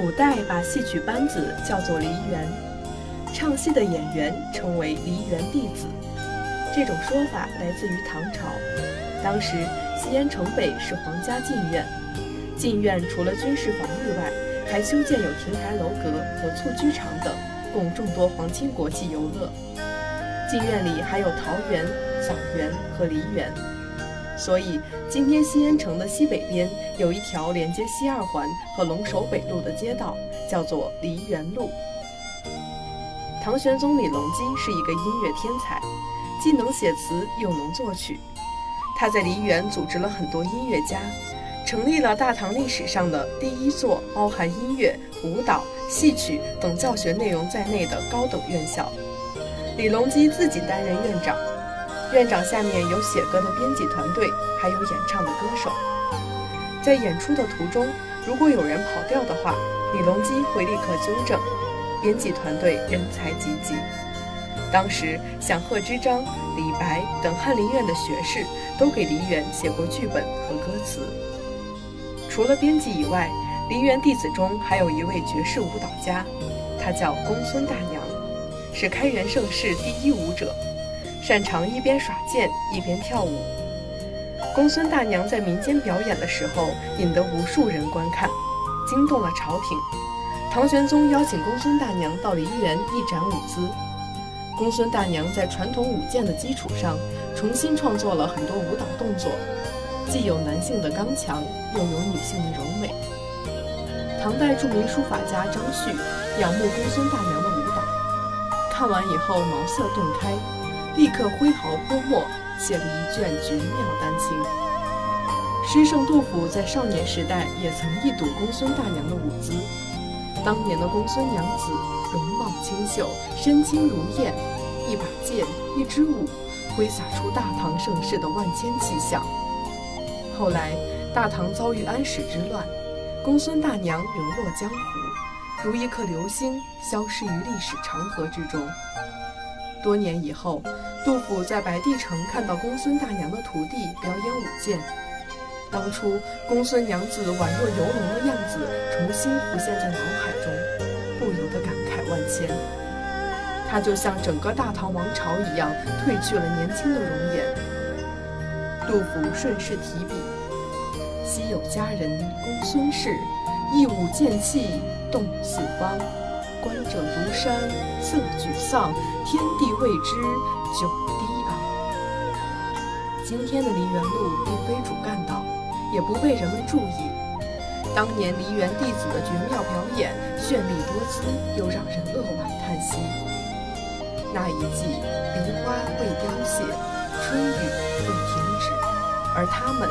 古代把戏曲班子叫做梨园，唱戏的演员称为梨园弟子。这种说法来自于唐朝，当时西安城北是皇家禁院，禁院除了军事防御外，还修建有亭台楼阁和蹴鞠场等，供众多皇亲国戚游乐。禁院里还有桃园、枣园和梨园。所以，今天西安城的西北边有一条连接西二环和龙首北路的街道，叫做梨园路。唐玄宗李隆基是一个音乐天才，既能写词又能作曲。他在梨园组织了很多音乐家，成立了大唐历史上的第一座包含音乐、舞蹈、戏曲等教学内容在内的高等院校。李隆基自己担任院长。院长下面有写歌的编辑团队，还有演唱的歌手。在演出的途中，如果有人跑调的话，李隆基会立刻纠正。编辑团队人才济济。当时像贺知章、李白等翰林院的学士，都给梨园写过剧本和歌词。除了编辑以外，梨园弟子中还有一位绝世舞蹈家，他叫公孙大娘，是开元盛世第一舞者。擅长一边耍剑一边跳舞。公孙大娘在民间表演的时候，引得无数人观看，惊动了朝廷。唐玄宗邀请公孙大娘到梨园一展舞姿。公孙大娘在传统舞剑的基础上，重新创作了很多舞蹈动作，既有男性的刚强，又有女性的柔美。唐代著名书法家张旭仰慕公孙大娘的舞蹈，看完以后茅塞顿开。立刻挥毫泼墨，写了一卷绝妙丹青。诗圣杜甫在少年时代也曾一睹公孙大娘的舞姿。当年的公孙娘子容貌清秀，身轻如燕，一把剑，一支舞，挥洒出大唐盛世的万千气象。后来大唐遭遇安史之乱，公孙大娘流落江湖，如一颗流星，消失于历史长河之中。多年以后，杜甫在白帝城看到公孙大娘的徒弟表演舞剑，当初公孙娘子宛若游龙的样子重新浮现在脑海中，不由得感慨万千。她就像整个大唐王朝一样，褪去了年轻的容颜。杜甫顺势提笔：“昔有佳人公孙氏，一舞剑气动四方。”观者如山色沮丧，天地为之久低昂。今天的梨园路并非主干道，也不被人们注意。当年梨园弟子的绝妙表演，绚丽多姿，又让人扼腕叹息。那一季，梨花未凋谢，春雨未停止，而他们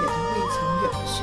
也都未曾远去。